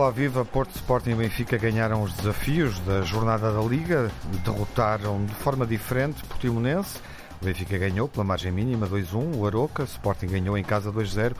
Olá, viva! Porto Sporting e Benfica ganharam os desafios da jornada da Liga, derrotaram de forma diferente Portimonense. O Benfica ganhou pela margem mínima 2-1, o Aroca, Sporting ganhou em casa 2-0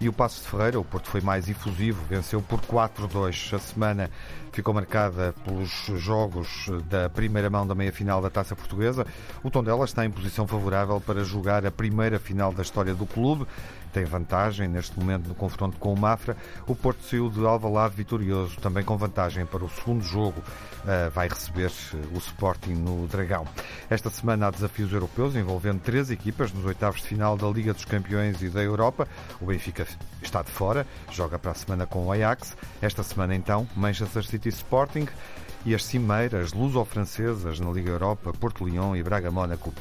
e o Passo de Ferreira, o Porto foi mais efusivo, venceu por 4-2. A semana ficou marcada pelos jogos da primeira mão da meia-final da Taça Portuguesa. O Tondela está em posição favorável para jogar a primeira final da história do clube. Tem vantagem neste momento no confronto com o Mafra. O Porto saiu de Alvalade vitorioso, também com vantagem para o segundo jogo. Uh, vai receber o Sporting no Dragão. Esta semana há desafios europeus envolvendo três equipas nos oitavos de final da Liga dos Campeões e da Europa. O Benfica está de fora, joga para a semana com o Ajax. Esta semana, então, Manchester City Sporting e as cimeiras luso-francesas na Liga Europa, Porto Lyon e Braga-Mónaco.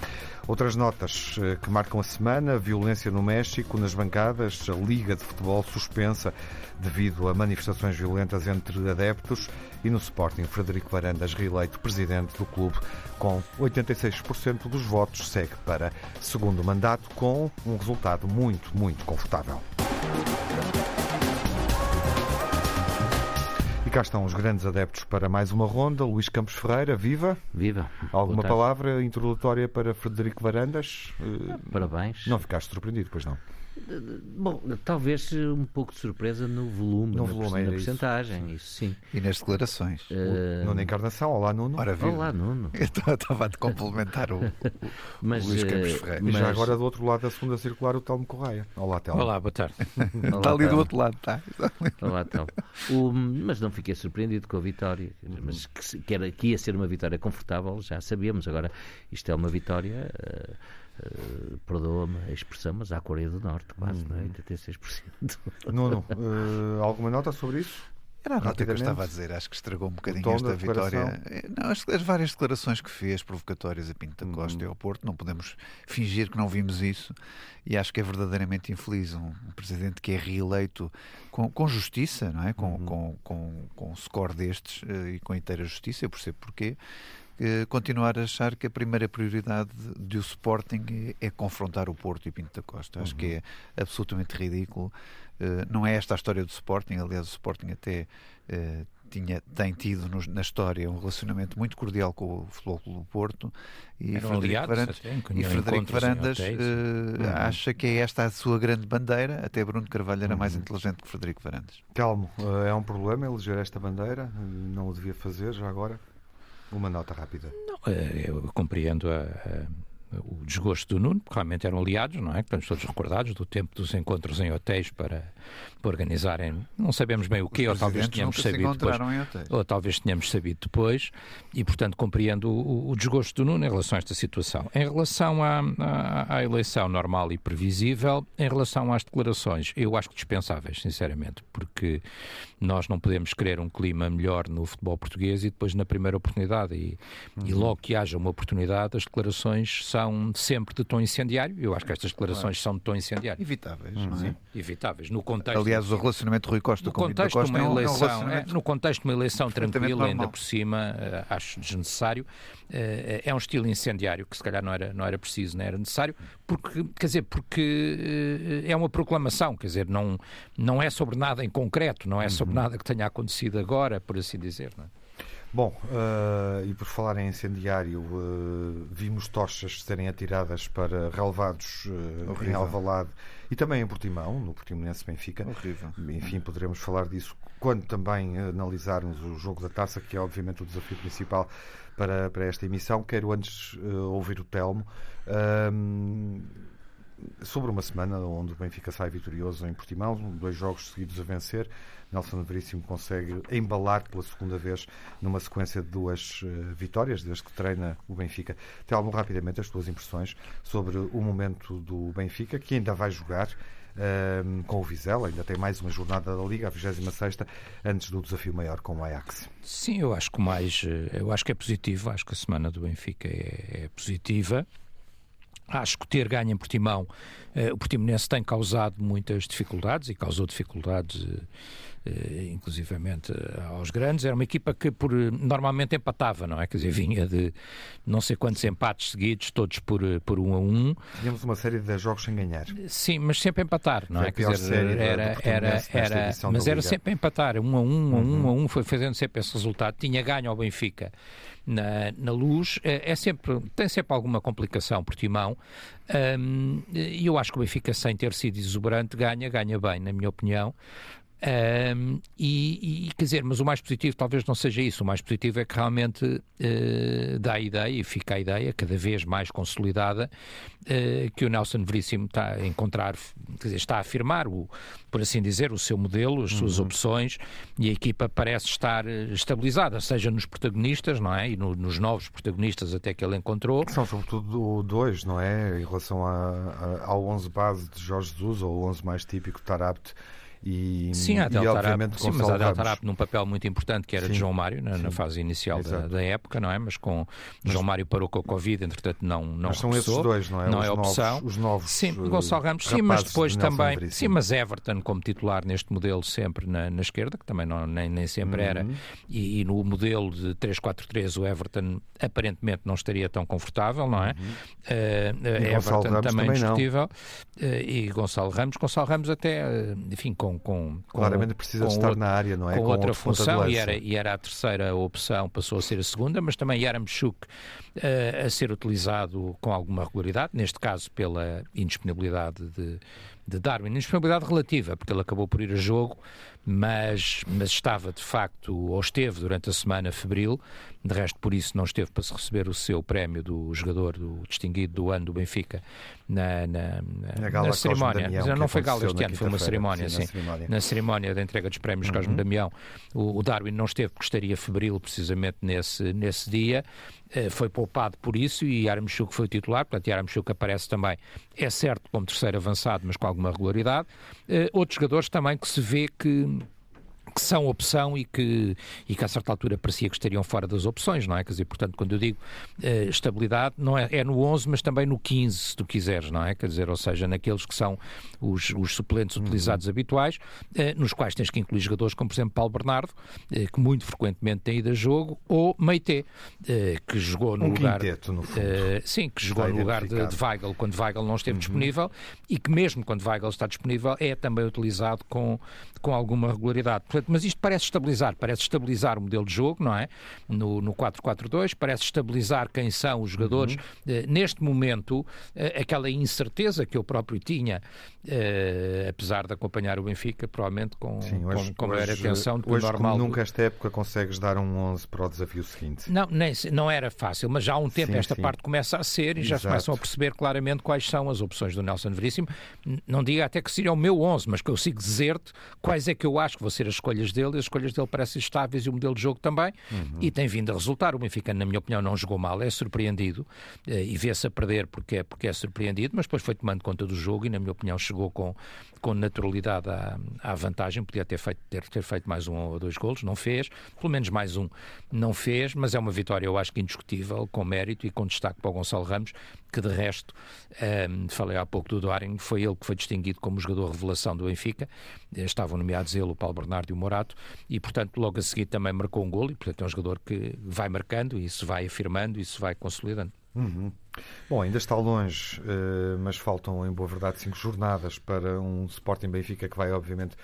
Outras notas eh, que marcam a semana: violência no México, nas bancadas, a Liga de Futebol suspensa devido a manifestações violentas entre adeptos e no Sporting, Frederico Varandas, reeleito presidente do clube com 86% dos votos, segue para segundo mandato com um resultado muito, muito confortável. Cá estão os grandes adeptos para mais uma ronda. Luís Campos Ferreira, viva. Viva. Alguma palavra introdutória para Frederico Varandas? Parabéns. Não ficaste surpreendido, pois não? Bom, talvez um pouco de surpresa no volume, no na, volume, na porcentagem, isso. isso. sim. E nas declarações. Uh... Nuno Encarnação, olá Nuno. Ora, olá Nuno. Eu estava a te complementar o, mas, o Luís Campos eh, Ferreira. Mas... E já agora do outro lado da segunda circular o Telmo Correia. Olá Telmo. Olá, boa tarde. Olá, está ali do outro lado, está. Olá Telmo. O, mas não fiquei surpreendido com a vitória. Mas que, que, era, que ia ser uma vitória confortável, já sabíamos. Agora, isto é uma vitória... Uh, Uh, Perdoa-me a expressão, mas à Coreia do Norte, quase, hum. não é? 86%. Nuno, uh, alguma nota sobre isso? Era a nota que eu estava a dizer, acho que estragou um bocadinho esta vitória. Eh, não, as, as, várias declarações que fez, provocatórias a Pinto da Costa uhum. e ao Porto, não podemos fingir que não vimos isso. E acho que é verdadeiramente infeliz um, um presidente que é reeleito com, com justiça, não é? Com, uhum. com, com, com um score destes uh, e com inteira justiça, eu percebo porquê continuar a achar que a primeira prioridade do Sporting é, é confrontar o Porto e Pinto da Costa. Acho uhum. que é absolutamente ridículo. Uh, não é esta a história do Sporting, aliás, o Sporting até uh, tinha, tem tido no, na história um relacionamento muito cordial com o Futebol Clube do Porto e Eram Frederico Varandas, e Frederico Varandas uh, uhum. acha que é esta a sua grande bandeira. Até Bruno Carvalho era uhum. mais inteligente que Frederico Varandas. Calmo, é um problema eleger esta bandeira, não o devia fazer já agora. Uma nota rápida. Não, eh, eu compreendo a, a o desgosto do Nuno, porque realmente eram aliados, não é? Estamos todos recordados do tempo dos encontros em hotéis para, para organizarem, não sabemos bem o quê, ou talvez tenhamos sabido depois, ou talvez tenhamos sabido depois, e portanto compreendo o, o, desgosto do Nuno em relação a esta situação. Em relação à, à, à, eleição normal e previsível, em relação às declarações, eu acho que dispensáveis, sinceramente, porque nós não podemos querer um clima melhor no futebol português e depois na primeira oportunidade, e, uhum. e logo que haja uma oportunidade, as declarações são sempre de tom incendiário. Eu acho que estas declarações são de tom incendiário. Evitáveis, uhum. não é? Evitáveis. No contexto, Aliás, o relacionamento Rui Costa com contexto Costa uma eleição, é um é, No contexto de uma eleição tranquila, ainda por cima, uh, acho desnecessário. Uh, é um estilo incendiário que se calhar não era, não era preciso, não era necessário, porque, quer dizer, porque uh, é uma proclamação, quer dizer, não, não é sobre nada em concreto, não é sobre uhum. nada que tenha acontecido agora, por assim dizer. Não é? Bom, uh, e por falar em incendiário, uh, vimos tochas serem atiradas para relevados uh, em Alvalade e também em Portimão, no Portimonense Benfica. Horrível. Enfim, poderemos falar disso quando também analisarmos o jogo da taça, que é obviamente o desafio principal para, para esta emissão. Quero antes ouvir o Telmo sobre uma semana onde o Benfica sai vitorioso em Portimão, dois jogos seguidos a vencer. Nelson Veríssimo consegue embalar pela segunda vez numa sequência de duas uh, vitórias desde que treina o Benfica. Telmo, rapidamente as tuas impressões sobre o momento do Benfica, que ainda vai jogar uh, com o Vizela, ainda tem mais uma jornada da Liga, a 26 antes do desafio maior com o Ajax. Sim, eu acho que mais, eh, eu acho que é positivo, acho que a semana do Benfica é, é positiva Acho que ter ganho em Portimão, o Portimonense tem causado muitas dificuldades e causou dificuldades, uh, uh, inclusivamente aos grandes. Era uma equipa que por, normalmente empatava, não é? Quer dizer, vinha de não sei quantos empates seguidos, todos por, por um a um. Tínhamos uma série de jogos sem ganhar. Sim, mas sempre empatar, não é? Quer dizer, era, era, era, mas era sempre empatar, um a um, a um, a um, foi fazendo sempre esse resultado. Tinha ganho ao Benfica na, na luz, é, é sempre, tem sempre alguma complicação por timão. E eu acho que o Benfica, sem ter sido exuberante, ganha, ganha bem, na minha opinião. Um, e, e, quer dizer, mas o mais positivo talvez não seja isso. O mais positivo é que realmente uh, dá a ideia e fica a ideia cada vez mais consolidada uh, que o Nelson Veríssimo está a encontrar, quer dizer, está a afirmar, o, por assim dizer, o seu modelo, as suas uhum. opções e a equipa parece estar eh, estabilizada, seja nos protagonistas, não é? E no, nos novos protagonistas até que ele encontrou. São sobretudo dois, não é? Em relação a, a, ao 11 base de Jorge Jesus ou o 11 mais típico de Tarabt e, sim, a Del Tarap, sim, mas a Del Tarap num papel muito importante que era sim, de João Mário na, na fase inicial da, da, época, não é? Mas com mas, João Mário parou com a Covid, entretanto não não mas são esses dois, não é? Não os é opção. Novos, os novos. Sim, uh, Gonçalo Ramos, sim, mas depois também, sim, mas Everton como titular neste modelo sempre na, na esquerda, que também não, nem, nem sempre uhum. era, e, e, no modelo de 3-4-3 o Everton aparentemente não estaria tão confortável, não é? Uhum. Uh, Everton também, também discutível uh, e Gonçalo Ramos, Gonçalo Ramos até, enfim, com, com, com claramente precisa estar outro, na área, não é? Com, com outra função e era, e era a terceira opção, passou a ser a segunda, mas também Yaramchuk uh, a ser utilizado com alguma regularidade, neste caso pela indisponibilidade de, de Darwin. Indisponibilidade relativa, porque ele acabou por ir a jogo, mas, mas estava de facto, ou esteve durante a semana febril, de resto por isso não esteve para se receber o seu prémio do jogador do distinguido do ano do Benfica na, na, na, na cerimónia. Damião, mas não foi gala este ano, foi uma cerimónia, sim, na, cerimónia. na cerimónia da entrega dos prémios uhum. Cosme Damião. O, o, Darwin não esteve porque estaria febril precisamente nesse, nesse dia. Uh, foi poupado por isso e Yaramchuk foi o titular, portanto Yaramchuk aparece também, é certo, como terceiro avançado, mas com alguma regularidade. Uh, outros jogadores também que se vê que que são opção e que, e que a certa altura parecia que estariam fora das opções, não é? Quer dizer, portanto, quando eu digo uh, estabilidade, não é, é no 11, mas também no 15, se tu quiseres, não é? Quer dizer, ou seja, naqueles que são os, os suplentes uhum. utilizados habituais, uh, nos quais tens que incluir jogadores como, por exemplo, Paulo Bernardo, uh, que muito frequentemente tem ido a jogo, ou Meite, que jogou no um lugar. Quinteto, no fundo. sim, que jogou no lugar de, de Weigl quando Weigl não esteve uhum. disponível e que, mesmo quando Weigl está disponível, é também utilizado com, com alguma regularidade. Portanto, mas isto parece estabilizar, parece estabilizar o modelo de jogo, não é? No, no 4-4-2, parece estabilizar quem são os jogadores. Uhum. Uh, neste momento, uh, aquela incerteza que eu próprio tinha, uh, apesar de acompanhar o Benfica, provavelmente com, Sim, hoje, com, com maior atenção do hoje, normal. Como nunca esta época consegues dar um 11 para o desafio seguinte. Não, nem, não era fácil, mas já há um tempo sim, esta sim. parte começa a ser e Exato. já se começam a perceber claramente quais são as opções do Nelson Veríssimo. Não diga até que seria o meu 11, mas consigo dizer-te quais é que eu acho que vão ser as escolhas dele dele, as escolhas dele parecem estáveis e o modelo de jogo também, uhum. e tem vindo a resultar. O Benfica, na minha opinião, não jogou mal, é surpreendido eh, e vê-se a perder porque é, porque é surpreendido, mas depois foi tomando conta do jogo e, na minha opinião, chegou com, com naturalidade à, à vantagem. Podia ter feito, ter, ter feito mais um ou dois golos, não fez, pelo menos mais um não fez, mas é uma vitória, eu acho que indiscutível, com mérito e com destaque para o Gonçalo Ramos, que de resto, um, ehm, falei há pouco do Doring, foi ele que foi distinguido como jogador revelação do Benfica, estavam nomeados ele, o Paulo Bernardo e o Morato, e portanto logo a seguir também marcou um gol, e portanto é um jogador que vai marcando, e isso vai afirmando, isso vai consolidando. Uhum. Bom, ainda está longe, uh, mas faltam, em boa verdade, cinco jornadas para um Sporting Benfica que vai, obviamente,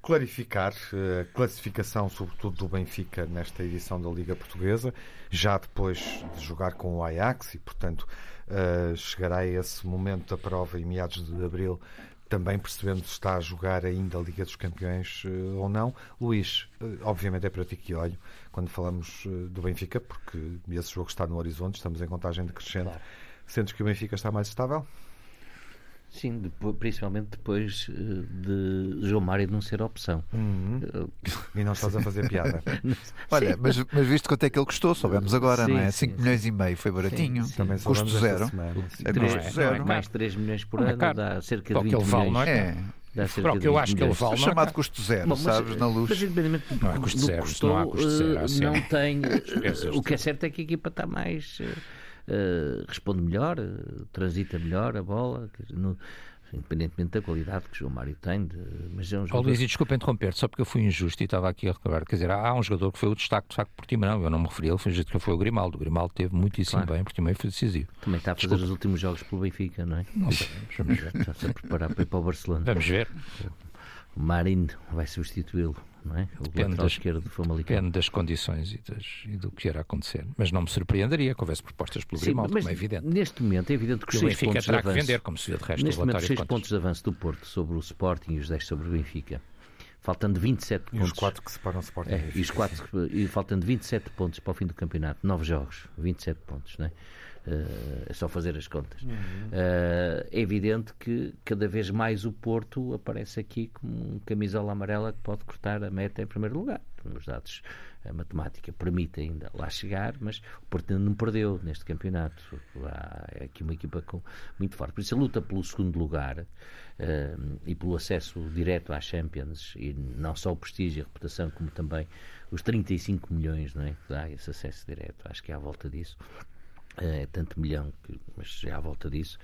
clarificar uh, a classificação, sobretudo do Benfica, nesta edição da Liga Portuguesa, já depois de jogar com o Ajax e, portanto, uh, chegará a esse momento da prova em meados de abril também percebendo se está a jogar ainda a Liga dos Campeões uh, ou não. Luís, uh, obviamente é para ti que olho quando falamos do Benfica, porque esse jogo está no horizonte, estamos em contagem decrescente. Claro. Sentes que o Benfica está mais estável? Sim, depois, principalmente depois eh, de João Mário não ser opção. Uhum. E não estás a fazer piada. Olha, mas, mas viste quanto é que ele custou? Soubemos agora, sim, não é? 5 milhões e meio foi baratinho. Sim, Também custo zero. É custo zero. Mais 3 milhões por ano é dá cerca de 20 milhões. Vale, não é? é. que eu acho que ele vale. É chamado custo zero, mas, sabes, na luz. Mas, não é custo zero, custou, não há custo zero. Assim. Não tem. o que é certo é que a equipa está mais uh, responde melhor, uh, transita melhor a bola. No, independentemente da qualidade que o João Mário tem. De, mas é um jogador... Oh, Luís, e desculpa interromper só porque eu fui injusto e estava aqui a recordar. Quer dizer, há, há um jogador que foi o destaque, de facto, por time, não. Eu não me referi a ele, foi, que foi o Grimaldo. O Grimaldo teve muitíssimo claro. bem, por time foi decisivo. Também está a fazer desculpa. os últimos jogos pelo Benfica, não é? Não sabemos, vamos ver. Está-se a preparar para ir para o Barcelona. Vamos ver. O Marinho vai substituí-lo não é? O depende das, esquerdo do Famalicão. Depende das condições e, das, e, do que irá acontecer. Mas não me surpreenderia que houvesse propostas pelo Sim, Grimaldo, como é evidente. Neste momento é evidente que os seis pontos terá que avanço, vender, como se vê de resto Neste momento, seis pontos de avanço do Porto sobre o Sporting e os 10 sobre o Benfica. Faltando 27 e pontos. os quatro que separam o Sporting. É, e, os quatro, e faltando 27 pontos para o fim do campeonato. 9 jogos, 27 pontos, não é? Uh, é só fazer as contas. Uhum. Uh, é evidente que cada vez mais o Porto aparece aqui como um camisola amarela que pode cortar a meta em primeiro lugar. Os dados, a matemática permite ainda lá chegar, mas o Porto ainda não perdeu neste campeonato. Há aqui uma equipa com, muito forte. Por isso a luta pelo segundo lugar uh, e pelo acesso direto às Champions, e não só o prestígio e a reputação, como também os 35 milhões não é, que dá esse acesso direto, acho que é à volta disso é, tanto milhão, mas já à volta disso,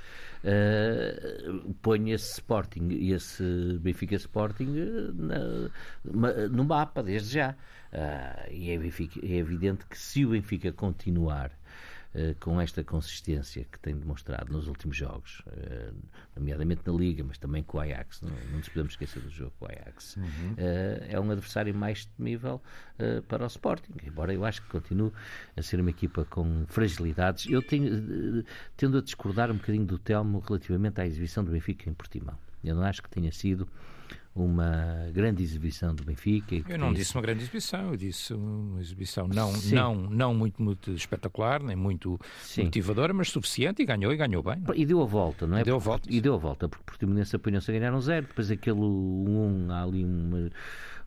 uh, põe esse Sporting e esse Benfica Sporting eh, na, no mapa desde já. Uh, e é, é, evidente que se o Benfica continuar eh, com esta consistência que tem demonstrado nos últimos jogos, uh, nomeadamente na Liga, mas também com o Ajax, não, não nos podemos esquecer do jogo com o Ajax, uhum. uh, é um adversário mais temível para o Sporting, embora eu acho que continue a ser uma equipa com fragilidades. Eu tenho, tendo a discordar um bocadinho do Telmo relativamente à exibição do Benfica em Portimão. Eu não acho que tenha sido uma grande exibição do Benfica. Eu não disse uma grande exibição, eu disse uma exibição não, não, não muito, muito espetacular, nem muito Sim. motivadora, mas suficiente e ganhou e ganhou bem. Não? É? E deu a volta, não é? E deu a volta. E deu a volta, porque Portimonense apanhou-se a ganhar um zero, depois aquele um, há ali uma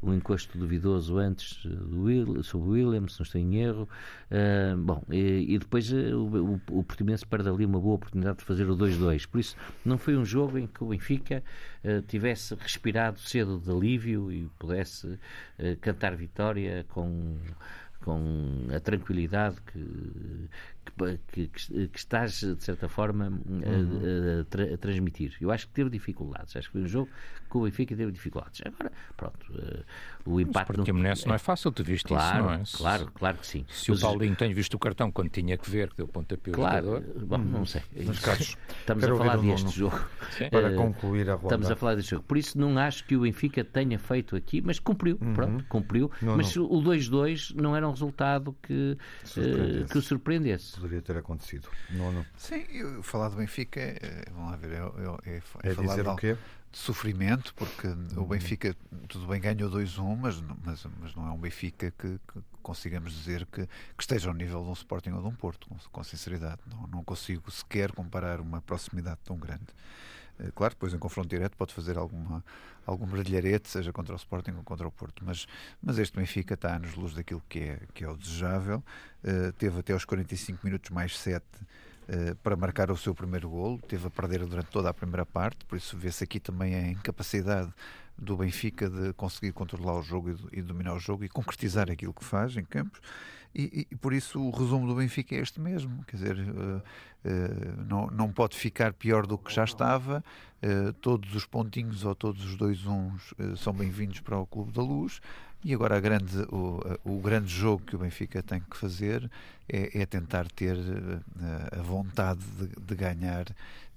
um encosto duvidoso antes do Will, sobre o Williams, se não estou em erro. Uh, bom, e, e depois uh, o, o, o Portimonense perde ali uma boa oportunidade de fazer o 2-2. Por isso, não foi um jogo em que o Benfica uh, tivesse respirado cedo de alívio e pudesse cantar vitória com com a tranquilidade que, que, que, que estás, de certa forma, uhum. a, a, a, transmitir. Eu acho que teve dificuldades. Acho que foi um jogo que o Benfica teve dificuldades. Agora, pronto, uh, o empate... Mas não, não é fácil, tu viste claro, isso, não é? Claro, claro que sim. Se Mas, o Paulinho tem visto o cartão quando tinha que ver, que deu pontapé claro, bom, não sei. Estamos a falar deste jogo. Sim. Para uh, concluir a ronda. Estamos a falar deste jogo. Por isso não acho que o Benfica tenha feito aqui, mas cumpriu, uhum. pronto, cumpriu. Não, mas não. o 2-2 não era um resultado que, uh, que o surpreendesse. Poderia ter acontecido. Não, não. Sim, eu, falar do Benfica, é, vamos lá ver, é, é, é, é falar dizer de, o quê? De sofrimento, porque uhum. o Benfica, tudo bem, ganhou 2-1, mas, mas, mas não é um Benfica que, que consigamos dizer que, que, esteja ao nível de um Sporting ou de um Porto, com, com sinceridade. Não, não consigo sequer comparar uma proximidade tão grande. Eh, claro, depois em confronto direto pode fazer alguma, algum brilharete, seja contra o Sporting ou contra o Porto, mas, mas este Benfica está nos luz daquilo que é, que é o desejável. Uh, teve até aos 45 minutos mais 7 uh, para marcar o seu primeiro golo, teve a perder durante toda a primeira parte, por isso vê-se aqui também a incapacidade do Benfica de conseguir controlar o jogo e, dominar o jogo e concretizar aquilo que faz em campos. E, e, por isso o resumo do Benfica é este mesmo, quer dizer, uh, uh, não, não pode ficar pior do que já estava, uh, todos os pontinhos ou todos os dois uns são bem-vindos para o Clube da Luz, e agora grande, o, o grande jogo que o Benfica tem que fazer é, é tentar ter a vontade de, de ganhar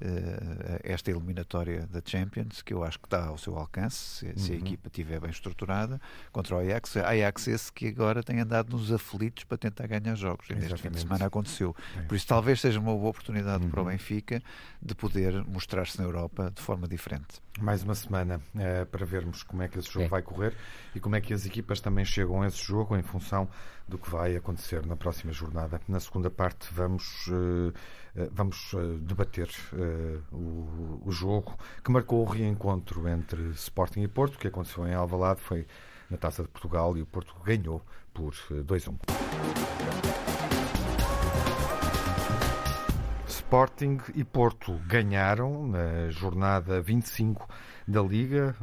uh, esta eliminatória da Champions, que eu acho que está ao seu alcance, se, uhum. se, a uhum. equipa estiver bem estruturada, contra o Ajax. Ajax esse que agora tem andado nos aflitos para tentar ganhar jogos. E neste fim de semana aconteceu. É. Por isso talvez seja uma boa oportunidade uhum. para o uhum. Benfica de poder mostrar-se na Europa de forma diferente. Mais uma semana uh, para vermos como é que esse jogo é. vai correr e como é que as equipas também chegam a esse jogo em função do que vai acontecer na próxima jornada. Na segunda parte vamos, uh, vamos uh, debater o, o, jogo que marcou o reencontro entre Sporting e Porto, que aconteceu em Alvalade, foi na Taça de Portugal e o Porto ganhou por 2-1. Sporting e Porto ganharam na jornada 25 da Liga.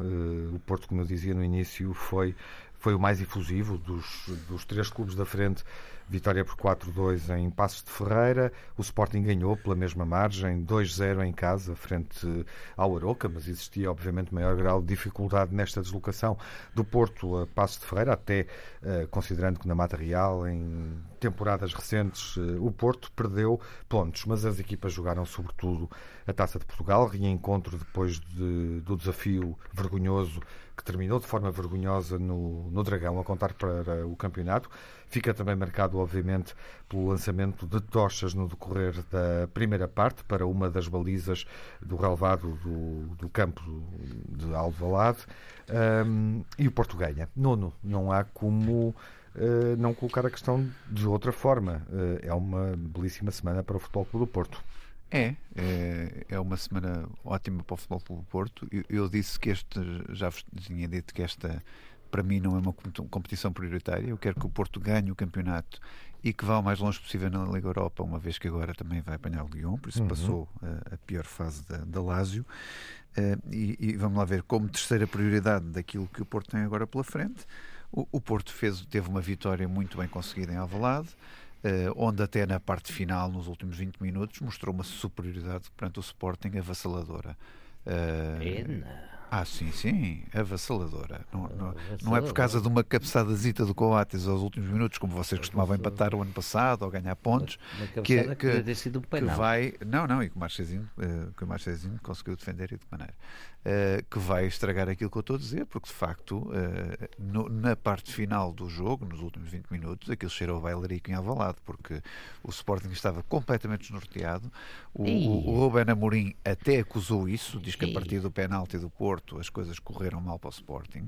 O Porto, como eu dizia no início, foi, foi o mais efusivo dos, dos três clubes da frente Vitória por 4-2 em Passos de Ferreira. O Sporting ganhou pela mesma margem, 2-0 em casa, frente ao Aroca, mas existia, obviamente, maior grau de dificuldade nesta deslocação do Porto a Passos de Ferreira, até uh, considerando que na Mata Real, em temporadas recentes, uh, o Porto perdeu pontos, mas as equipas jogaram sobretudo a Taça de Portugal, reencontro depois de, do desafio vergonhoso que terminou de forma vergonhosa no, no Dragão, a contar para o campeonato. Fica também marcado, obviamente, pelo lançamento de tochas no decorrer da primeira parte para uma das balizas do relevado do, do campo de Alvalade. Um, e o Porto ganha. Nono, não há como uh, não colocar a questão de outra forma. Uh, é uma belíssima semana para o Futebol Clube do Porto. É, é, é, uma semana ótima para o Futebol Clube do Porto. Eu, eu, disse que este, já vos tinha dito que esta, para mim, não é uma competição prioritária. Eu quero que o Porto ganhe o campeonato e que vá o mais longe possível na Liga Europa, uma vez que agora também vai apanhar o Lyon, por isso uhum. passou a, a, pior fase da, da Lazio. Uh, e, e, vamos lá ver, como terceira prioridade daquilo que o Porto tem agora pela frente, o, o Porto fez, teve uma vitória muito bem conseguida em Alvalade. Uh, onde até na parte final, nos últimos 20 minutos, mostrou uma superioridade perante o Sporting avassaladora. Uh, Pena. Ah, sim, sim, avassaladora. Não, não, não é por causa de uma cabeçadazita do Coates aos últimos minutos, como vocês costumavam empatar o ano passado ou ganhar pontos, que, que, que, que vai. Não, não, e que o Marchezinho, que o Marchezinho conseguiu defender e de maneira. Uh, que vai estragar aquilo que eu estou a dizer, porque de facto, no, na parte final do jogo, nos últimos 20 minutos, aquilo cheirou bailarico em Alvalade, porque o Sporting estava completamente desnorteado. O, o, o Ruben Amorim até acusou isso, diz que a partir do penalti do Porto as coisas correram mal para o Sporting,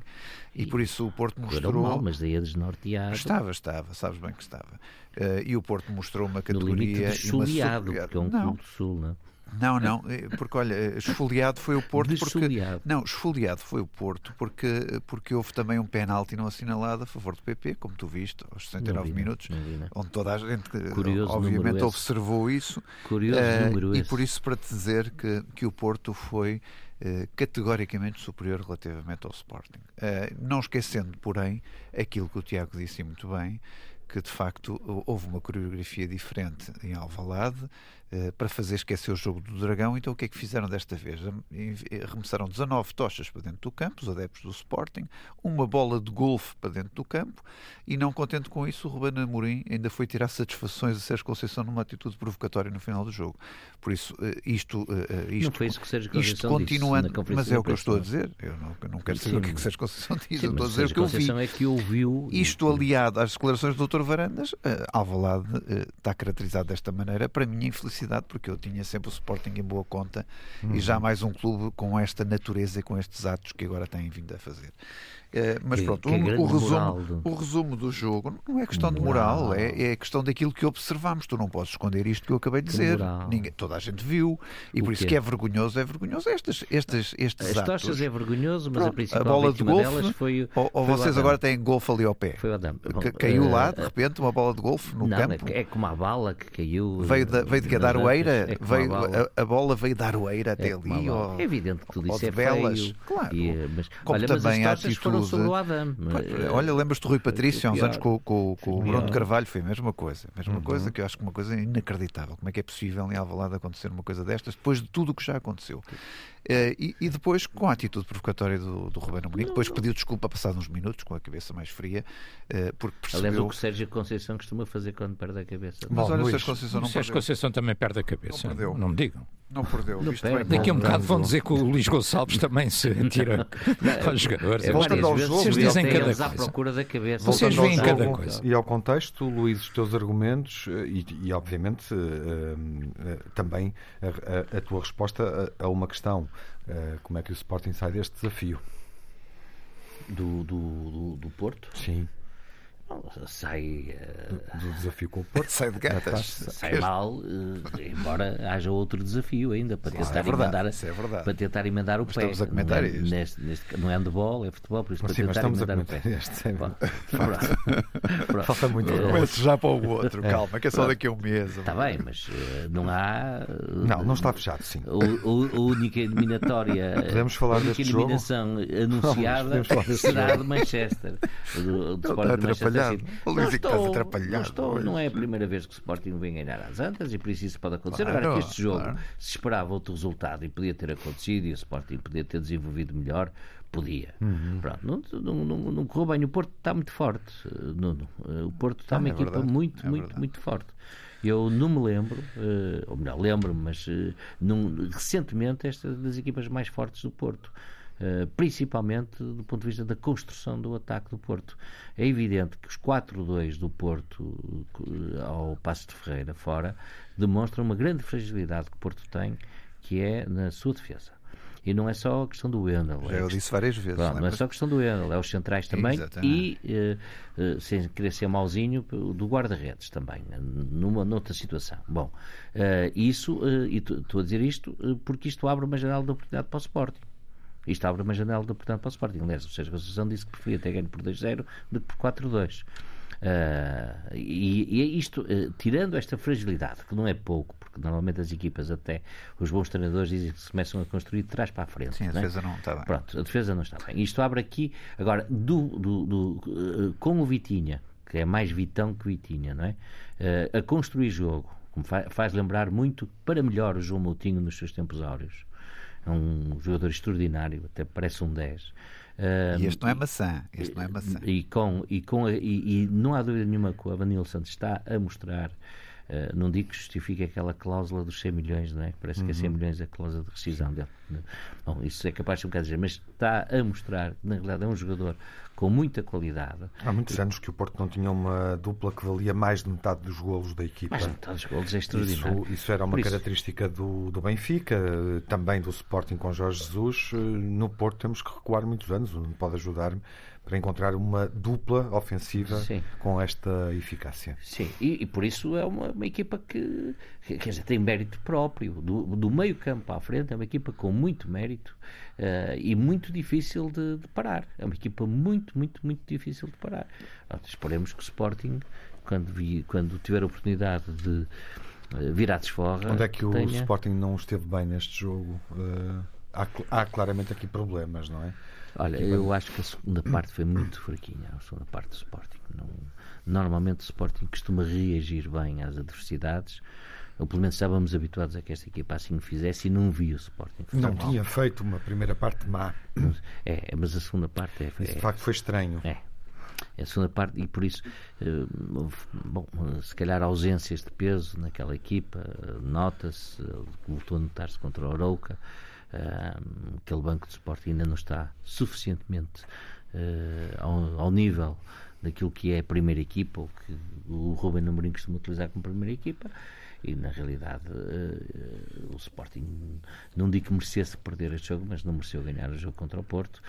e, e por isso o Porto mostrou. mal, mas daí a desnorteado. Estava, estava, sabes bem que estava. Uh, e o Porto mostrou uma categoria. No limite de chuleado, porque é um não. clube do Sul, não é? Não, não, eh, porque olha, eh, esfoliado foi o Porto porque não, esfoliado foi o Porto porque porque houve também um penalti não assinalado a favor do PP, como tu viste, aos 69 vi, minutos, vi, onde toda a gente Curioso obviamente observou isso. Curioso uh, e por isso para te dizer que que o Porto foi uh, categoricamente superior relativamente ao Sporting. Uh, não esquecendo, porém, aquilo que o Tiago disse muito bem, que de facto houve uma coreografia diferente em Alvalade, para fazer esquecer o jogo do Dragão. Então o que é que fizeram desta vez? Arremessaram 19 tochas para dentro do campo, os adeptos do Sporting, uma bola de golfe para dentro do campo e não contente com isso, o Ruben Amorim ainda foi tirar satisfações a Sérgio Conceição numa atitude provocatória no final do jogo. Por isso, eh, isto, eh, isto, não foi isso que Sérgio Conceição isto continuando, mas é o que eu estou a dizer. Eu não, eu não quero saber o que, é que Sérgio Conceição diz, Sim, eu estou a dizer o que eu vi. É que ouviu... Isto aliado às declarações do Dr. Varandas, Alvalade está caracterizado desta maneira, para minha infelicidade porque eu tinha sempre o Sporting em boa conta uhum. e já mais um clube com esta natureza e com estes atos que agora têm vindo a fazer. Uh, mas que, pronto, que é o, o, resumo, o resumo do jogo não é questão de moral, é, é questão daquilo que observamos. Tu não podes esconder isto que eu acabei de dizer. Ninguém, toda a gente viu e o por isso que é vergonhoso, é vergonhoso estes, estes, estes As atos. tochas é vergonhoso, mas pronto, a principal a bola de golfe, delas foi. Ou, ou foi vocês agora têm golfe ali ao pé? Foi o Adam. Caiu uh, lá, de repente, uma bola de golfe no não, campo. É como a bala que caiu. Veio, da, veio de Gadaroeira, é veio, a, a, bola veio da Aroeira até é ali. É evidente que tudo isso é. Claro. mas, como olha, também a atitude. foram sobre o Adam. Eh, olha, lembras-te do Rui Patrício há uns anos com, com, com o Bruno de Carvalho? Foi a mesma coisa. A mesma uhum. coisa que eu acho que uma coisa inacreditável. Como é que é possível em Alvalade acontecer uma coisa destas depois de tudo o que já aconteceu? Uh, e, e, depois, com a atitude provocatória do, do Ruben Amorim, depois pediu desculpa passados uns minutos, com a cabeça mais fria, uh, porque percebeu... Aliás, o que Sérgio Conceição costuma fazer quando perde a cabeça. Mas Bom, olha, Luís, Sérgio Conceição, não Sérgio Conceição também perde a cabeça. Não, perdeu. não me digam. Não perdeu. Não perde, Daqui a um bocado vão dizer que o Luís Gonçalves também se atira aos jogadores. É, Voltando ao jogo, vocês dizem cada coisa. à procura da cabeça. Vocês veem cada coisa. E ao contexto, Luís, os teus argumentos eh, e, e obviamente, uh, uh, também a, a, a, tua resposta a, a uma questão. Uh, como é que o Sporting sai deste desafio? Do, do, do, do Porto? Sim. Sai uh, do desafio com o Porto. Sai de gatas. sai mal uh, embora haja outro desafio ainda para Sim, tentar é verdade, emendar é para tentar emendar o Mas pé estamos a comentar não é, isto. neste, neste, não é handball é futebol por isso mas para sim, tentar emendar o pé. este, Bom, pronto. Pronto. falta muito uh, Começo já para o outro calma que é só daqui a um mês está bem mas uh, não há não não está fechado sim. a, única eliminatória podemos falar a única eliminação jogo? anunciada será de Manchester do, do Sporting de Manchester City não estou, não estou, não é a primeira vez que o Sporting vem ganhar às Antas e por isso isso pode acontecer. Claro, Agora que este jogo claro. se esperava outro resultado e podia ter acontecido e o Sporting podia ter desenvolvido melhor, podia. Uhum. Pronto, não, não, não, não correu bem. O Porto está muito forte, Nuno. O Porto está ah, uma é equipa verdade, muito, é muito, verdade. muito forte. Eu não me lembro, ou melhor, lembro-me, mas não, recentemente esta das equipas mais fortes do Porto. Eh, principalmente do ponto de vista da construção do ataque do Porto. É evidente que os 4-2 do Porto eh, ao Passo de Ferreira fora demonstram uma grande fragilidade que o Porto tem, que é na sua defesa. E não é só a questão do Wendel. Já é eu disse várias vezes. Pronto, não é só a questão do Wendel, é os centrais também Exatamente. e, uh, uh, sem querer ser mauzinho, do guarda-redes também, numa noutra situação. Bom, uh, isso, e estou a dizer isto porque isto abre uma janela de oportunidade para o Sporting. Isto abre uma janela de oportunidade para o Sporting. Aliás, o Sérgio Conceição disse que preferia ter ganho por 2-0 do que por 4-2. Uh, ah, e, e isto, uh, tirando esta fragilidade, que não é pouco, porque normalmente as equipas, até os bons treinadores dizem que se começam a construir de trás para a frente. Sim, a não é? defesa não está bem. Pronto, a defesa não está bem. Isto abre aqui, agora, do, do, do uh, com o Vitinha, que é mais Vitão que Vitinha, não é? a construir jogo, faz, faz lembrar muito, para melhor, o João Moutinho nos seus tempos áureos é um jogador extraordinário, até parece um 10. e este não é maçã, este não é maçã. E, com, e, com, e, e não há dúvida nenhuma que o Avanil Santos está a mostrar Uh, não digo que justifique aquela cláusula dos 100 milhões, não é? Parece uhum. que é 100 milhões a cláusula de rescisão dele. Bom, isso é capaz de um bocado dizer, mas está a mostrar que, na realidade, é um jogador com muita qualidade. Há muitos e... anos que o Porto não tinha uma dupla que valia mais de metade dos golos da equipa. Mais de metade dos golos é extraordinário. Isso, isso era uma isso... característica do, do Benfica, também do Sporting com Jorge Jesus. No Porto temos que recuar muitos anos, não pode ajudar-me para encontrar uma dupla ofensiva Sim. com esta eficácia. Sim, e, e por isso é uma, uma, equipa que quer dizer, tem mérito próprio. Do, do meio campo à frente é uma equipa com muito mérito uh, e muito difícil de, de, parar. É uma equipa muito, muito, muito difícil de parar. esperemos que o Sporting, quando, vi, quando tiver a oportunidade de uh, virar desforra. Onde é que o tenha... Sporting não esteve bem neste jogo? Uh, há, há claramente aqui problemas, não é? Olha, eu acho que a segunda parte foi muito fraquinha, a segunda parte do Sporting. Não, normalmente o Sporting costuma reagir bem às adversidades, ou pelo menos estávamos habituados a que esta equipa assim o fizesse e não vi o Sporting. Não mal. tinha feito uma primeira parte má. É, mas a segunda parte é. Isso é, de facto foi estranho. É. É a segunda parte, e por isso, eh, bom, se calhar ausências de peso naquela equipa, nota-se, voltou a notar-se contra o Arouca, Aquele banco de suporte ainda não está suficientemente uh, ao, ao, nível daquilo que é a primeira equipa, ou que o Ruben Amorim costuma utilizar como primeira equipa, e na realidade uh, o Sporting não digo que merecesse perder este jogo, mas não mereceu ganhar o jogo contra o Porto.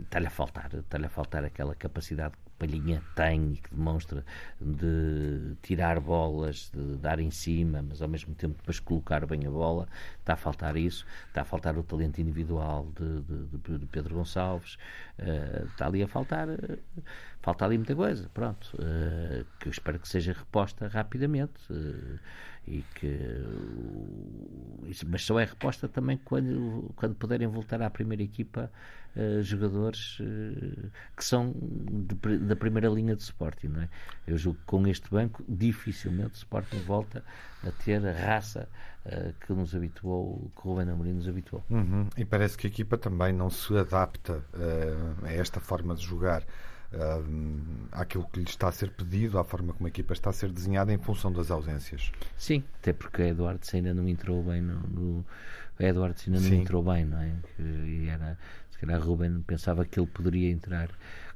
Está-lhe a faltar, está-lhe a faltar aquela capacidade Palhinha tem e que demonstra de tirar bolas, de dar em cima, mas ao mesmo tempo depois colocar bem a bola. Está a faltar isso, está a faltar o talento individual de, de, de Pedro Gonçalves, uh, está ali a faltar, uh, falta ali muita coisa, pronto, uh, que eu espero que seja reposta rapidamente e que mas só é reposta também quando, quando puderem voltar à primeira equipa uh, jogadores uh, que são de, da primeira linha de Sporting, não é? Eu julgo que com este banco dificilmente o Sporting volta a ter a raça uh, que nos habituou, que o Ruben Amorim nos habituou. Uhum. E parece que a equipa também não se adapta a esta forma de jogar uh, àquilo que lhe está a ser pedido, à forma como a equipa está a ser desenhada em função das ausências. Sim, até porque Eduardo ainda não entrou bem no, no Eduardo ainda não entrou bem, não é? E era, se calhar Ruben pensava que ele poderia entrar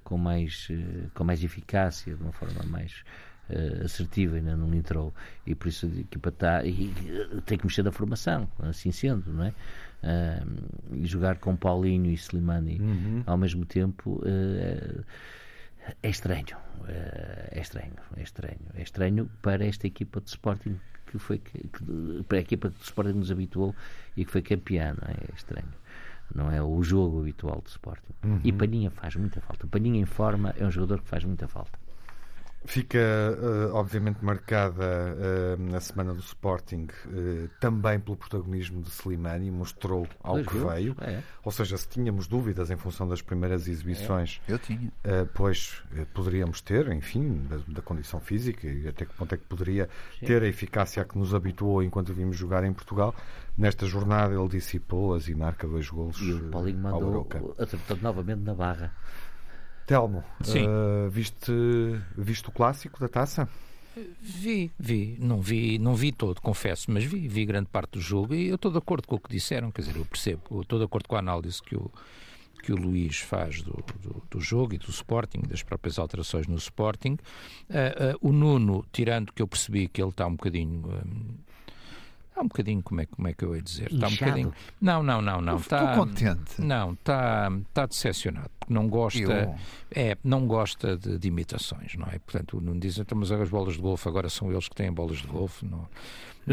com mais, uh, com mais eficácia, de uma forma mais uh, assertiva, ainda não entrou. E por isso a equipa está. E, uh, tem que mexer da formação, assim sendo, não é? E jogar com Paulinho e Slimani uhum. ao mesmo tempo É estranho. É estranho. É estranho. É estranho para esta equipa de Sporting que foi que, que, para a equipa de Sporting nos habituou e que foi campeã. Não é? é estranho. Não é o jogo habitual de Sporting. Uhum. E Paninha faz muita falta. Paninha em forma é um jogador que faz muita falta. Fica, uh, obviamente, marcada uh, na semana do Sporting uh, também pelo protagonismo de Slimani, mostrou ao pois que viu? veio. É. Ou seja, se tínhamos dúvidas em função das primeiras exibições, é. eu tinha. pois poderíamos ter, enfim, da, da, condição física e até que ponto é que poderia Sim. ter a eficácia a que nos habituou enquanto vimos jogar em Portugal. Nesta jornada ele dissipou-as e marca dois golos. E o Paulinho mandou, novamente na barra. Telmo, uh, viste, viste o clássico da taça? Vi, vi, não vi, não vi todo, confesso, mas vi, vi grande parte do jogo e eu estou de acordo com o que disseram, quer dizer, eu percebo, estou de acordo com a análise que o, que o Luís faz do, do, do jogo e do Sporting, das próprias alterações no Sporting. Uh, uh, o Nuno, tirando que eu percebi que ele está um bocadinho Está um bocadinho, como é, como é que eu ia dizer? Está um bocadinho. Não, não, não, não. Estou contente. Não, está, está decepcionado. Não gosta, eu... é, não gosta de, de, imitações, não é? Portanto, não dizem, então, mas as bolas de golfe agora são eles que têm bolas de golfe. Não,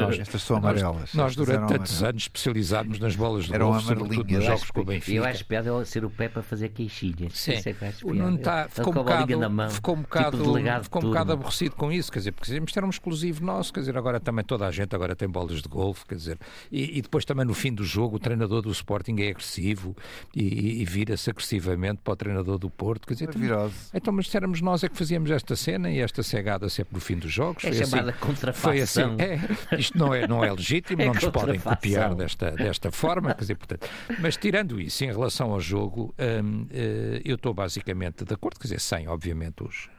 nós, Estas são amarelas. Nós, durante tantos anos, especializámos nas bolas de Eram golfe, sobretudo nos jogos com o Benfica. Eu acho piada ele ser o pé para fazer queixinhas. Sim. É o não está, ficou, um bocado, mão, ficou um tipo bocado, tipo ficou um bocado aborrecido com isso, quer dizer, porque isto era um exclusivo nosso, quer dizer, agora também toda a gente agora tem bolas de golfe, quer dizer, e, e depois também no fim do jogo o treinador do Sporting é agressivo e, e vira-se agressivamente para o treinador do Porto, quer dizer, então, então, mas se éramos nós é que fazíamos esta cena e esta cegada sempre no fim dos jogos. É foi chamada assim, contrafação. Foi assim, é, isto não é, não é legítimo, é não nos podem copiar desta, desta forma. Quer dizer, portanto, mas tirando isso, em relação ao jogo, hum, uh, eu estou basicamente de acordo, quer dizer, sem, obviamente, os,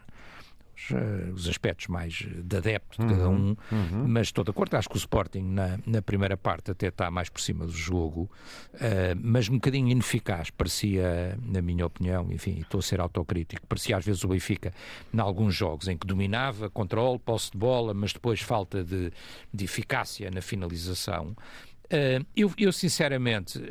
os aspectos mais de adepto de cada uhum, um, uhum. mas estou de acordo. Acho que o Sporting na, na primeira parte até está mais por cima do jogo, uh, mas um bocadinho ineficaz. Parecia, na minha opinião, enfim, estou a ser autocrítico, parecia às vezes o Benfica, em alguns jogos em que dominava, controle, posse de bola, mas depois falta de, de eficácia na finalização. Uh, eu, eu, sinceramente uh,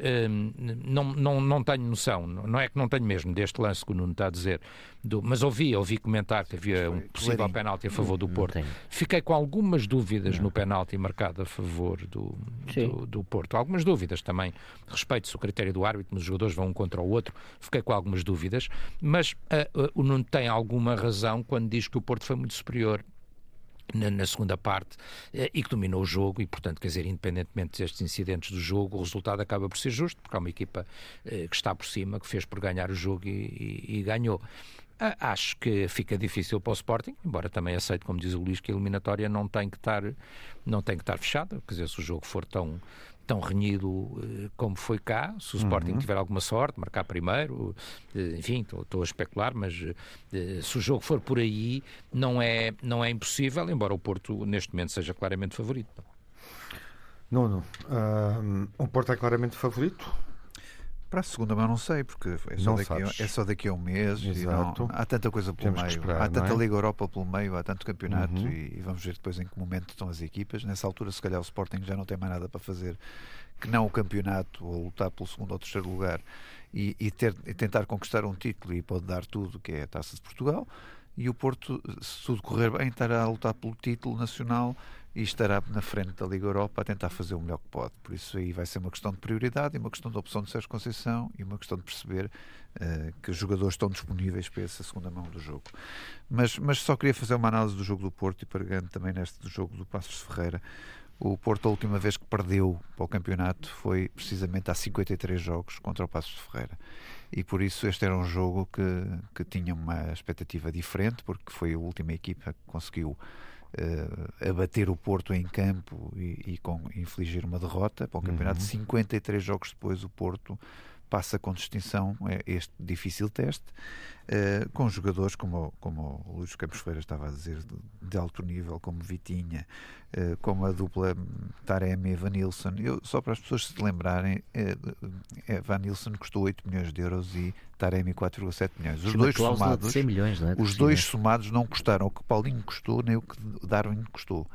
não, não, não tenho noção, não é que não tenho mesmo deste lance que o Nuno está a dizer, do, mas ouvi, ouvi comentar que havia um possível penalti a favor do Porto. Fiquei com algumas dúvidas no penalti marcado a favor do, do, do, Porto. Algumas dúvidas também, respeito-se o critério do árbitro, mas os jogadores vão um contra o outro. Fiquei com algumas dúvidas, mas uh, o Nuno tem alguma razão quando diz que o Porto foi muito superior na, na, segunda parte eh, e que dominou o jogo e, portanto, quer dizer, independentemente destes incidentes do jogo, o resultado acaba por ser justo, porque há uma equipa eh, que está por cima, que fez por ganhar o jogo e, e, e ganhou. Acho que fica difícil para o Sporting, embora também aceito, como diz o Luís, que a eliminatória não tem que estar, não tem que estar fechada. Quer dizer, se o jogo for tão, tão renhido eh, como foi cá. Se o Sporting uhum. tiver alguma sorte, marcar primeiro, eh, enfim, estou a especular, mas eh, se o jogo for por aí, não é, não é impossível, embora o Porto neste momento seja claramente favorito. Nuno, o Porto é claramente favorito? Para a segunda mão não sei, porque é só, daqui, a, é só daqui a um mês Exato. Não, há tanta coisa pelo Temos meio, esperar, há tanta é? Liga Europa pelo meio, há tanto campeonato uhum. e, e, vamos ver depois em que momento estão as equipas. Nessa altura, se calhar o Sporting já não tem mais nada para fazer que não o campeonato ou lutar pelo segundo ou terceiro lugar e, e, ter, e tentar conquistar um título e pode dar tudo, que é a Taça de Portugal. E o Porto, se tudo correr bem, estará a lutar pelo título nacional e estará na frente da Liga Europa a tentar fazer o melhor que pode. Por isso aí vai ser uma questão de prioridade e uma questão de opção de Sérgio Conceição e uma questão de perceber uh, que os jogadores estão disponíveis para essa segunda mão do jogo. Mas, mas só queria fazer uma análise do jogo do Porto e pegando também neste do jogo do Passos Ferreira. O Porto, a última vez que perdeu para o campeonato foi precisamente há 53 jogos contra o Passos de Ferreira. E por isso este era um jogo que, que tinha uma expectativa diferente, porque foi a última equipa que conseguiu uh, abater o Porto em campo e, e com, infligir uma derrota para o campeonato. Uhum. 53 jogos depois, o Porto passa com distinção é este difícil teste, uh, com jogadores como, como o Luís Campos Ferreira estava a dizer, de, de alto nível, como Vitinha, uh, como a dupla Taremi e Vanilson. Eu, só para as pessoas se lembrarem, uh, Vanilson custou 8 milhões de euros e Taremi 4,7 milhões. Os dois somados, milhões, é? os dois somados não custaram o que Paulinho custou nem o que Darwin custou.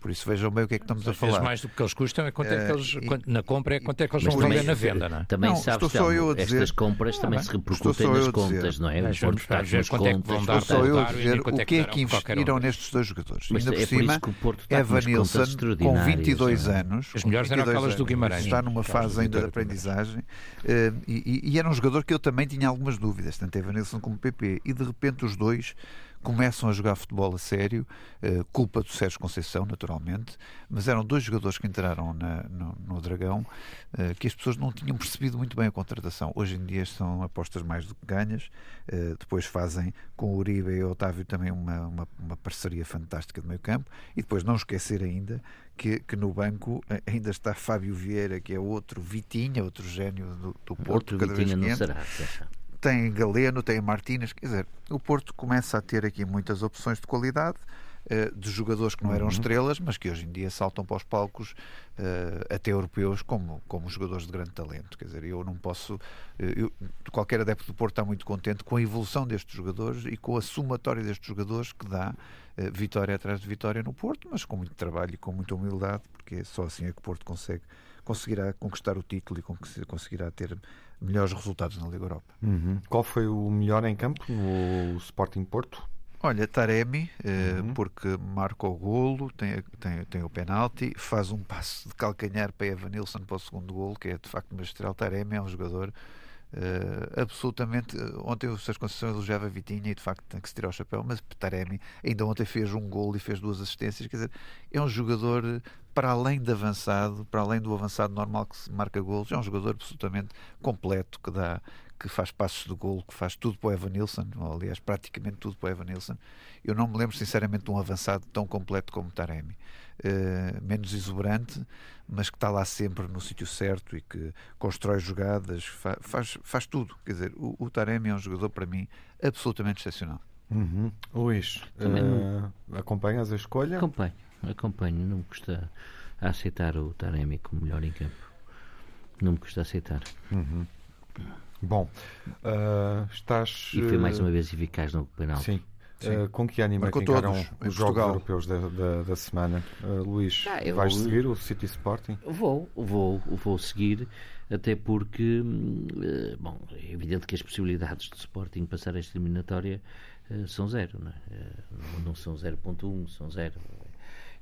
Por isso vejam bem o que é que estamos a falar. mais do que eles custam é quanto é que eles, uh, na compra é quanto é que eles vão vender na venda, não é? Também não, sabes, então, estas compras ah, também se repercutem nas contas, não é? Pois vamos ver quanto é que vão dar só eu dizer o que é que investiram nestes dois jogadores. Mas Ainda é por cima, Evan Nilsson, com 22 é? anos, as melhores eram aquelas do Guimarães. Está numa fase ainda de aprendizagem uh, e, e, era um jogador que eu também tinha algumas dúvidas, tanto Evan Nilsson como PP, e de repente os dois começam a jogar futebol a sério, uh, culpa do Sérgio Conceição, naturalmente, mas eram dois jogadores que entraram na, no, no, Dragão uh, que as pessoas não tinham percebido muito bem a contratação. Hoje em dia são apostas mais do que ganhas, uh, depois fazem com o Uribe e o Otávio também uma, uma, uma parceria fantástica de meio campo, e depois não esquecer ainda que, que, no banco ainda está Fábio Vieira, que é outro Vitinha, outro gênio do, do Porto. Outro cada Vitinha vez que entra, tem Galeno, tem Martínez, quer dizer, o Porto começa a ter aqui muitas opções de qualidade uh, de jogadores que não eram uhum. estrelas, mas que hoje em dia saltam para os palcos uh, até europeus como, como jogadores de grande talento. Quer dizer, eu não posso. Uh, eu, qualquer adepto do Porto está muito contente com a evolução destes jogadores e com a somatória destes jogadores que dá vitória atrás de vitória no Porto, mas com muito trabalho e com muita humildade, porque é só assim é que o Porto consegue conseguirá conquistar o título e conseguirá ter melhores resultados na Liga Europa. Uhum. Qual foi o melhor em campo no Sporting Porto? Olha, Taremi, eh, uhum. porque marca o golo, tem, tem, tem o penalti, faz um passo de calcanhar para Evan Nilsson para o segundo golo, que é de facto magistral. Taremi é um jogador Uh, absolutamente. Ontem o Sérgio Conceição elogiava Vitinha e de facto tem que se tirar o chapéu, mas Taremi ainda ontem fez um gol e fez duas assistências. Quer dizer, é um jogador para além de avançado, para além do avançado normal que se marca golos, é um jogador absolutamente completo que dá que faz passos de golo, que faz tudo para o Evan Nilsson, ou, aliás, praticamente tudo para o Evan Nilsson. Eu não me lembro, sinceramente, de um avançado tão completo como Taremi. Uh, menos exuberante, mas que está lá sempre no sítio certo e que constrói jogadas, fa faz, faz tudo. Quer dizer, o, o, Taremi é um jogador, para mim, absolutamente excepcional. Uhum. Luís, uh, acompanhas a escolha? Acompanho, acompanho. Não me custa aceitar o Taremi como melhor em campo. Não me custa aceitar. Uhum. Bom, uh, estás. E foi mais uma vez eficaz no penal. Sim. Uh, com que ânimo é que encaram os Jogos Europeus da, da, da semana? Uh, Luís, ah, eu, vais seguir o City Sporting? Vou, vou, vou seguir, até porque, uh, bom, é evidente que as possibilidades do Sporting passar esta eliminatória são zero, não, é? não são 0.1, são zero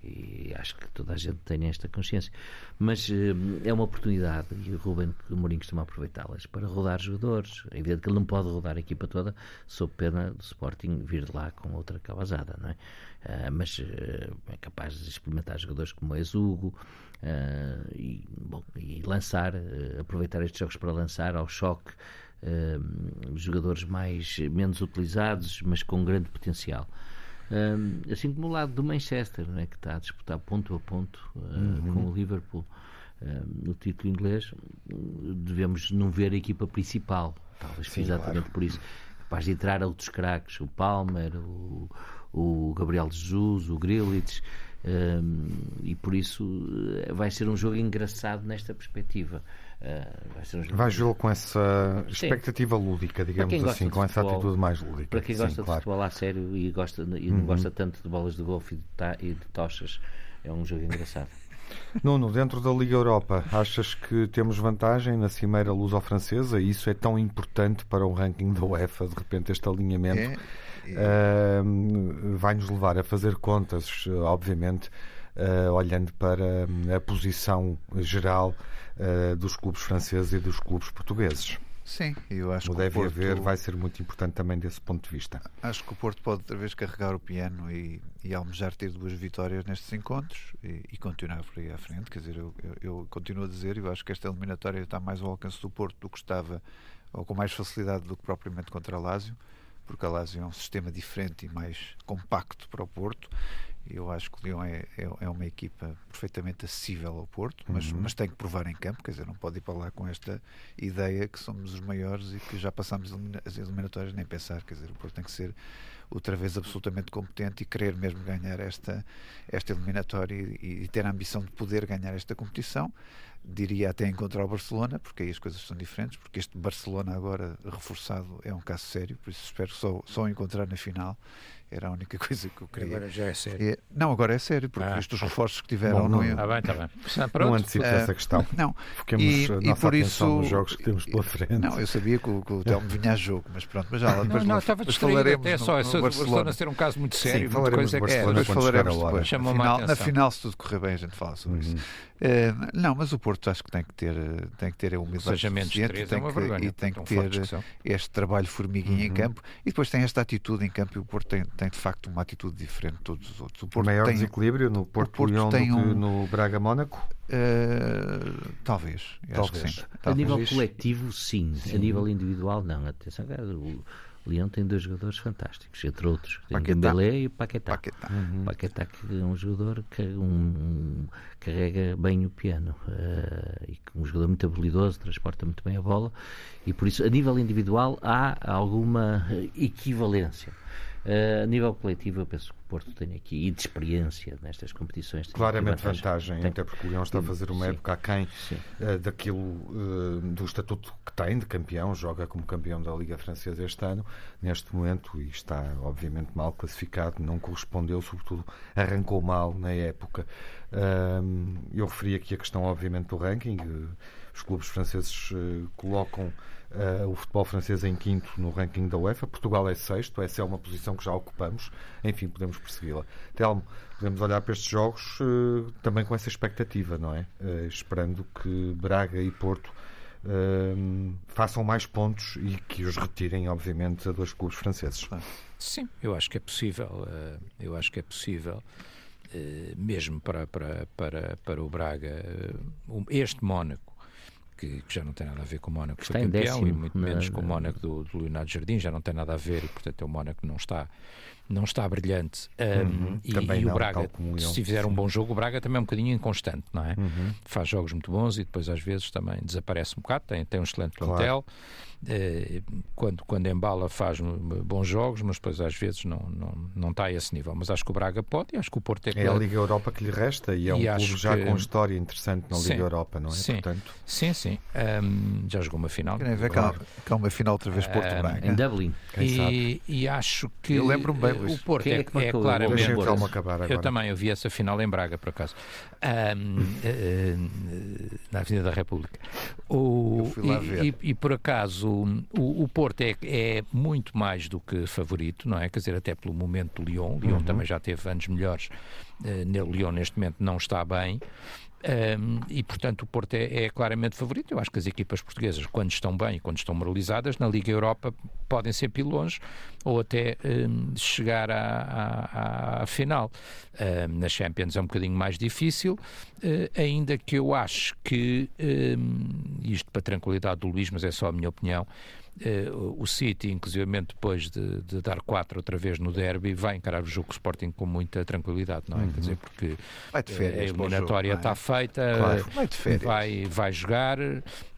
e acho que toda a gente tem esta consciência. Mas uh, é uma oportunidade e o Ruben Mourinho costuma aproveitá-las para rodar jogadores. É evidente que ele não pode rodar a equipa toda sob pena do Sporting vir de lá com outra cabazada, não é? Uh, mas uh, é capaz de experimentar jogadores como o Exugo e, bom, e lançar, aproveitar estes jogos para lançar ao choque jogadores mais menos utilizados, mas com grande potencial assim como o lado do Manchester, né, que está a disputar ponto a ponto uh, uhum. com o Liverpool no título inglês, devemos não ver a equipa principal, talvez Sim, exatamente claro. por isso. Capaz de entrar outros craques, o Palmer, o, o Gabriel Jesus, o Grealish, um, e por isso eh, vai ser um jogo engraçado nesta perspectiva. Uh, vai ser um jogo com essa expectativa Sim. lúdica, digamos assim, com essa futebol, atitude mais lúdica. Para quem gosta Sim, de claro. futebol a sério e, gosta, e não uhum. gosta tanto de bolas de golfe e de, e de tochas, é um jogo engraçado. Nuno, dentro da Liga Europa, achas que temos vantagem na cimeira luso-francesa? Isso é tão importante para o ranking da UEFA, de repente, este alinhamento? É, é. Uh, vai-nos levar a fazer contas, obviamente, uh, olhando para a posição geral uh, dos clubes franceses e dos clubes portugueses. Sim, eu acho o que deve o Porto... haver vai ser muito importante também desse ponto de vista. Acho que o Porto pode outra vez carregar o piano e, e almejar ter duas vitórias nestes encontros e, e continuar por aí à frente. Quer dizer, eu, eu, eu, continuo a dizer, eu acho que esta eliminatória está mais ao alcance do Porto do que estava, ou com mais facilidade do que propriamente contra a Lásio, porque a Lásio é um sistema diferente e mais compacto para o Porto eu acho que o Lyon é, é, é, uma equipa perfeitamente acessível ao Porto, mas, uhum. mas tem que provar em campo, quer dizer, não pode ir para lá com esta ideia que somos os maiores e que já passamos as eliminatórias nem pensar, quer dizer, o Porto tem que ser outra vez absolutamente competente e querer mesmo ganhar esta, esta eliminatória e, e ter a ambição de poder ganhar esta competição diria até encontrar o Barcelona, porque aí as coisas são diferentes, porque este Barcelona agora reforçado é um caso sério, por isso espero só, só encontrar na final. Era a única coisa que eu queria. Agora já é sério. É, não, agora é sério, porque ah. os reforços que tiveram. Bom, não, não, tá bem, tá bem. Não antecipo uh, essa questão. Não. Fiquemos e, a nossa e por isso nos jogos que temos pela frente. Não, eu sabia que o, que o Telmo vinha a jogo, mas pronto, mas já lá depois. Não, não estava distraído até só. No, no Barcelona ser um caso muito sério. Sim, falaremos Barcelona é, depois falaremos depois. Final, na final, se tudo correr bem, a gente fala sobre uhum. isso. Uh, não, mas o Porto acho que tem que ter, tem que ter a humildade suficiente é tem que, vergonha, e tem que ter este trabalho formiguinha uhum. em campo e depois tem esta atitude em campo e o Porto tem, tem de facto uma atitude diferente de todos os outros. O Porto maior tem, desequilíbrio no Porto, Porto Leão tem do um, no Braga Mónaco? Uh, talvez, talvez. A nível coletivo, sim. sim. A nível individual, não. Atenção, o, Leão tem dois jogadores fantásticos, entre outros. Tem Dembélé e o Paquetá. Paquetá. Uhum. Paquetá que é um jogador que um, um, carrega bem o piano uh, e um jogador muito habilidoso, transporta muito bem a bola e por isso a nível individual há alguma equivalência. Uh, a nível coletivo, eu penso que o Porto tem aqui, e de experiência nestas competições. Claramente vantagem, vantagem até porque o Leão está a fazer uma sim, época aquém uh, daquilo, uh, do estatuto que tem de campeão, joga como campeão da Liga Francesa este ano, neste momento, e está obviamente mal classificado, não correspondeu, sobretudo arrancou mal na época. eu referi aqui a questão, obviamente, do ranking. Os clubes franceses colocam Uh, o futebol francês em quinto no ranking da UEFA, Portugal é sexto, essa é uma posição que já ocupamos, enfim, podemos persegui-la. Telmo, podemos olhar para estes jogos uh, também com essa expectativa, não é? Uh, esperando que Braga e Porto façam mais pontos e que os retirem, obviamente, a dois clubes franceses. Sim, eu acho que é possível. eu acho que é possível. mesmo para, para, para, para o Braga, este Mónaco que, que, já não tem nada a ver com o Mónaco que foi campeão décimo, e muito menos com o Mónaco do, do Leonardo Jardim, já não tem nada a ver e portanto é o Mónaco não está não está brilhante. Um, e, e não, o Braga, se fizer um bom jogo, o Braga também é um bocadinho inconstante, não é? Uhum. Faz jogos muito bons e depois às vezes também desaparece um bocado, tem, tem um excelente plantel. Claro. Eh, quando, quando embala faz bons jogos, mas depois às vezes não, não, não está a esse nível. Mas acho que o Braga pode e acho que o Porto é É a Liga Europa que lhe resta e é um clube já que... com história interessante na Liga sim, Europa, não é? Sim, Portanto... sim. sim. Um, já jogou uma final. Querem ver claro. cá, uma final outra vez Porto-Braga. Um, em Dublin. E, e, acho que eu lembro-me bem, o Porto é, é, é claramente. Eu também, eu vi essa final em Braga, por acaso. Um, uh, na Avenida da República. O, e, e, e, por acaso o, o Porto é, é, muito mais do que favorito, não é? Quer dizer, até pelo momento do Lyon. O Lyon uhum. também já teve anos melhores. Uh, o Lyon neste momento não está bem. Um, e, portanto, o Porto é, é, claramente favorito. Eu acho que as equipas portuguesas, quando estão bem e quando estão moralizadas, na Liga Europa podem ser pilões ou até um, chegar à, à, à final. Um, na Champions é um bocadinho mais difícil, uh, ainda que eu acho que, isto para tranquilidade do Luís, mas é só a minha opinião, Uh, o City, inclusive depois de, de, dar 4 outra vez no derby, vai encarar o jogo Sporting com muita tranquilidade, não é? Uhum. Quer dizer, porque de férias, a eliminatória está é? feita, claro. vai, de vai, vai jogar,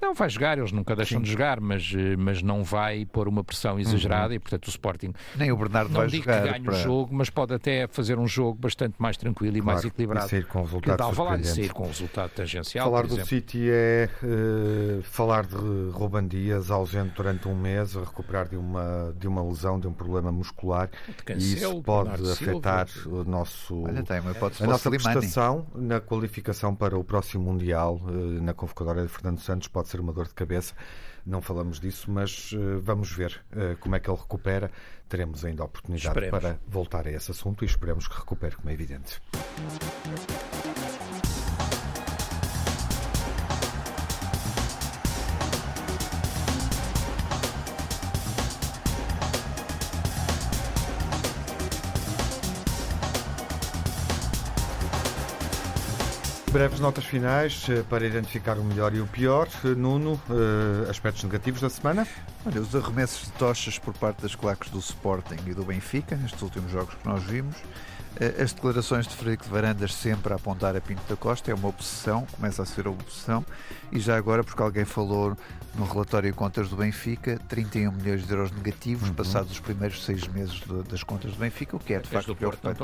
não vai jogar, eles nunca deixam Sim. de jogar, mas, eh, mas não vai pôr uma pressão exagerada uhum. e, portanto, o Sporting nem o Bernardo não vai digo jogar que ganhe para... o jogo, mas pode até fazer um jogo bastante mais tranquilo e claro. mais equilibrado. E sair com resultado falar sair com resultado tangencial. Falar do City é uh, falar de Ruban Dias ausente durante um mês, a recuperar de uma, de uma lesão, de um problema muscular cancelo, e isso pode afetar Silva. o nosso, Olha, tem, a nossa prestação na qualificação para o próximo Mundial eh, na convocatória de Fernando Santos pode ser uma dor de cabeça. Não falamos disso, mas uh, vamos ver uh, como é que ele recupera. Teremos ainda a oportunidade esperemos. para voltar a esse assunto e esperemos que recupere, como é evidente. Breves notas finais eh, para identificar o melhor e o pior. Eh, Nuno, eh, aspectos negativos da semana? Olha, os arremessos de tochas por parte das claques do Sporting e do Benfica, nestes últimos jogos que nós vimos, as declarações de Frederico de Varandas sempre a apontar a Pinto da Costa é uma obsessão, começa a ser uma obsessão, e já agora, porque alguém falou no relatório de contas do Benfica, 31 milhões de euros negativos uhum. passados os primeiros seis meses de, das contas do Benfica, o que é de facto preocupante.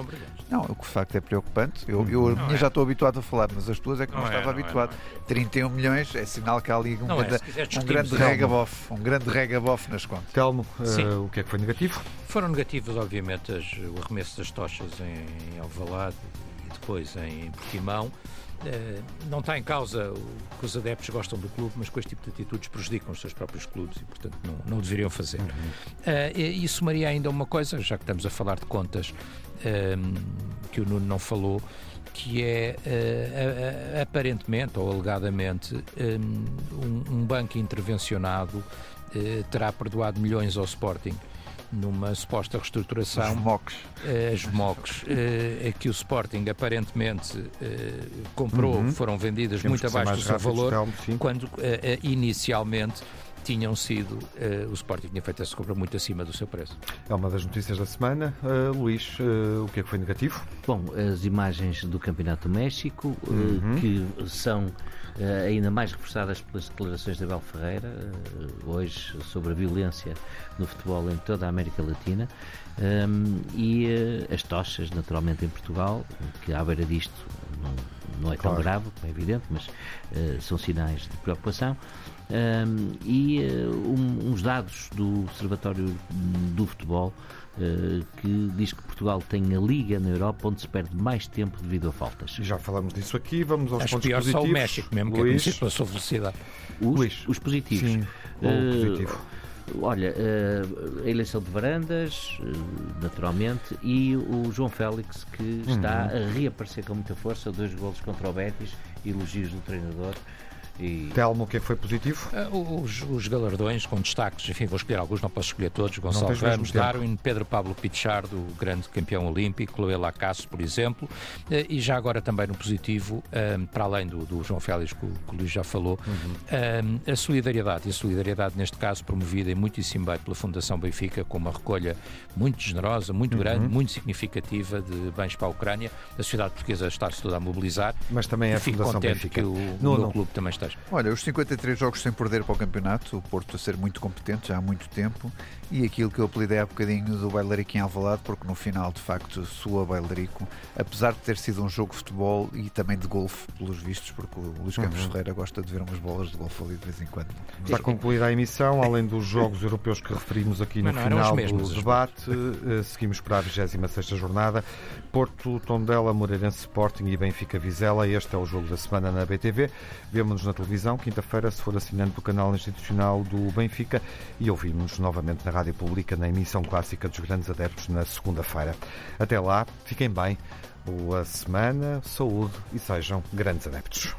Não, o que de facto é preocupante. Eu, eu uhum. não já é. estou habituado a falar, mas as tuas é que não, não estava é, não habituado. É, 31 é. milhões é sinal que há ali um, grande, é, um grande regabof, um grande regabof nas contas. Telmo, uh, o que é que foi negativo? Foram negativos, obviamente, as, o arremesso das tochas em Alvalade e depois em Portimão. Uh, não está em causa que os adeptos gostam do clube, mas com este tipo de atitudes prejudicam os seus próprios clubes e, portanto, não, não o deveriam fazer. Uhum. Uh, e, e somaria ainda uma coisa, já que estamos a falar de contas uh, que o Nuno não falou, que é aparentemente ou alegadamente um, um banco intervencionado terá perdoado milhões ao Sporting numa suposta reestruturação. As MOCs. Eh, as MOCs, é que o Sporting aparentemente eh, comprou, uhum. foram vendidas Temos muito abaixo do seu valor, quando inicialmente tinham sido, uh, o Sporting tinha feito essa compra muito acima do seu preço. É uma das notícias da semana. Uh, Luís, uh, o que é que foi negativo? Bom, as imagens do Campeonato do México, uhum. que são ainda mais reforçadas pelas declarações de Abel Ferreira, hoje, sobre a violência no futebol em toda a América Latina. Um, e as tochas, naturalmente, em Portugal, que à beira disto não, não é tão claro. grave, é evidente, mas são sinais de preocupação um, e uh, um, uns dados do Observatório do Futebol uh, que diz que Portugal tem a liga na Europa onde se perde mais tempo devido a faltas. Já falamos disso aqui, vamos aos Acho pontos pior positivos. só o México mesmo, Luís. que é conhecido pela sua velocidade. Os, Luís. os positivos. Sim, uh, positivo. Olha, a eleição de Varandas, naturalmente, e o João Félix, que está uhum. a reaparecer com muita força, dois golos contra o Betis, elogios do treinador. E... Telmo, o que é foi positivo? Uh, os, os, galardões com destaques, enfim, vou escolher alguns, não posso escolher todos. Gonçalo Ramos, Darwin, Pedro Pablo Pichardo, grande campeão olímpico, Chloé Lacasse, por exemplo, uh, e já agora também no positivo, uh, para além do, do, João Félix, que o, que o Luís já falou, uhum. a solidariedade, e a solidariedade neste caso promovida e muitíssimo bem pela Fundação Benfica, com uma recolha muito generosa, muito uhum. grande, muito significativa de bens para a Ucrânia. A sociedade portuguesa está-se toda a mobilizar. Mas também é a Fundação Benfica. que o, no, o clube também está Olha, os 53 jogos sem perder para o campeonato, o Porto a ser muito competente já há muito tempo, e aquilo que eu apelidei há bocadinho do Bailarico em Alvalade, porque no final, de facto, sua Bailarico, apesar de ter sido um jogo de futebol e também de golfe, pelos vistos, porque o Luís Campos uhum. Ferreira gosta de ver umas bolas de golfe ali de vez em quando. Está concluída a emissão, além dos jogos europeus que referimos aqui no final mesmos, do debate, uh, seguimos para a 26 jornada. Porto, Tondela, Moreirense Sporting e Benfica Vizela. Este é o jogo da semana na BTV. Vemo-nos na televisão, quinta-feira, se for assinante do canal institucional do Benfica e ouvimos novamente na Rádio Pública na emissão clássica dos grandes adeptos na segunda-feira. Até lá, fiquem bem, boa semana, saúde e sejam grandes adeptos.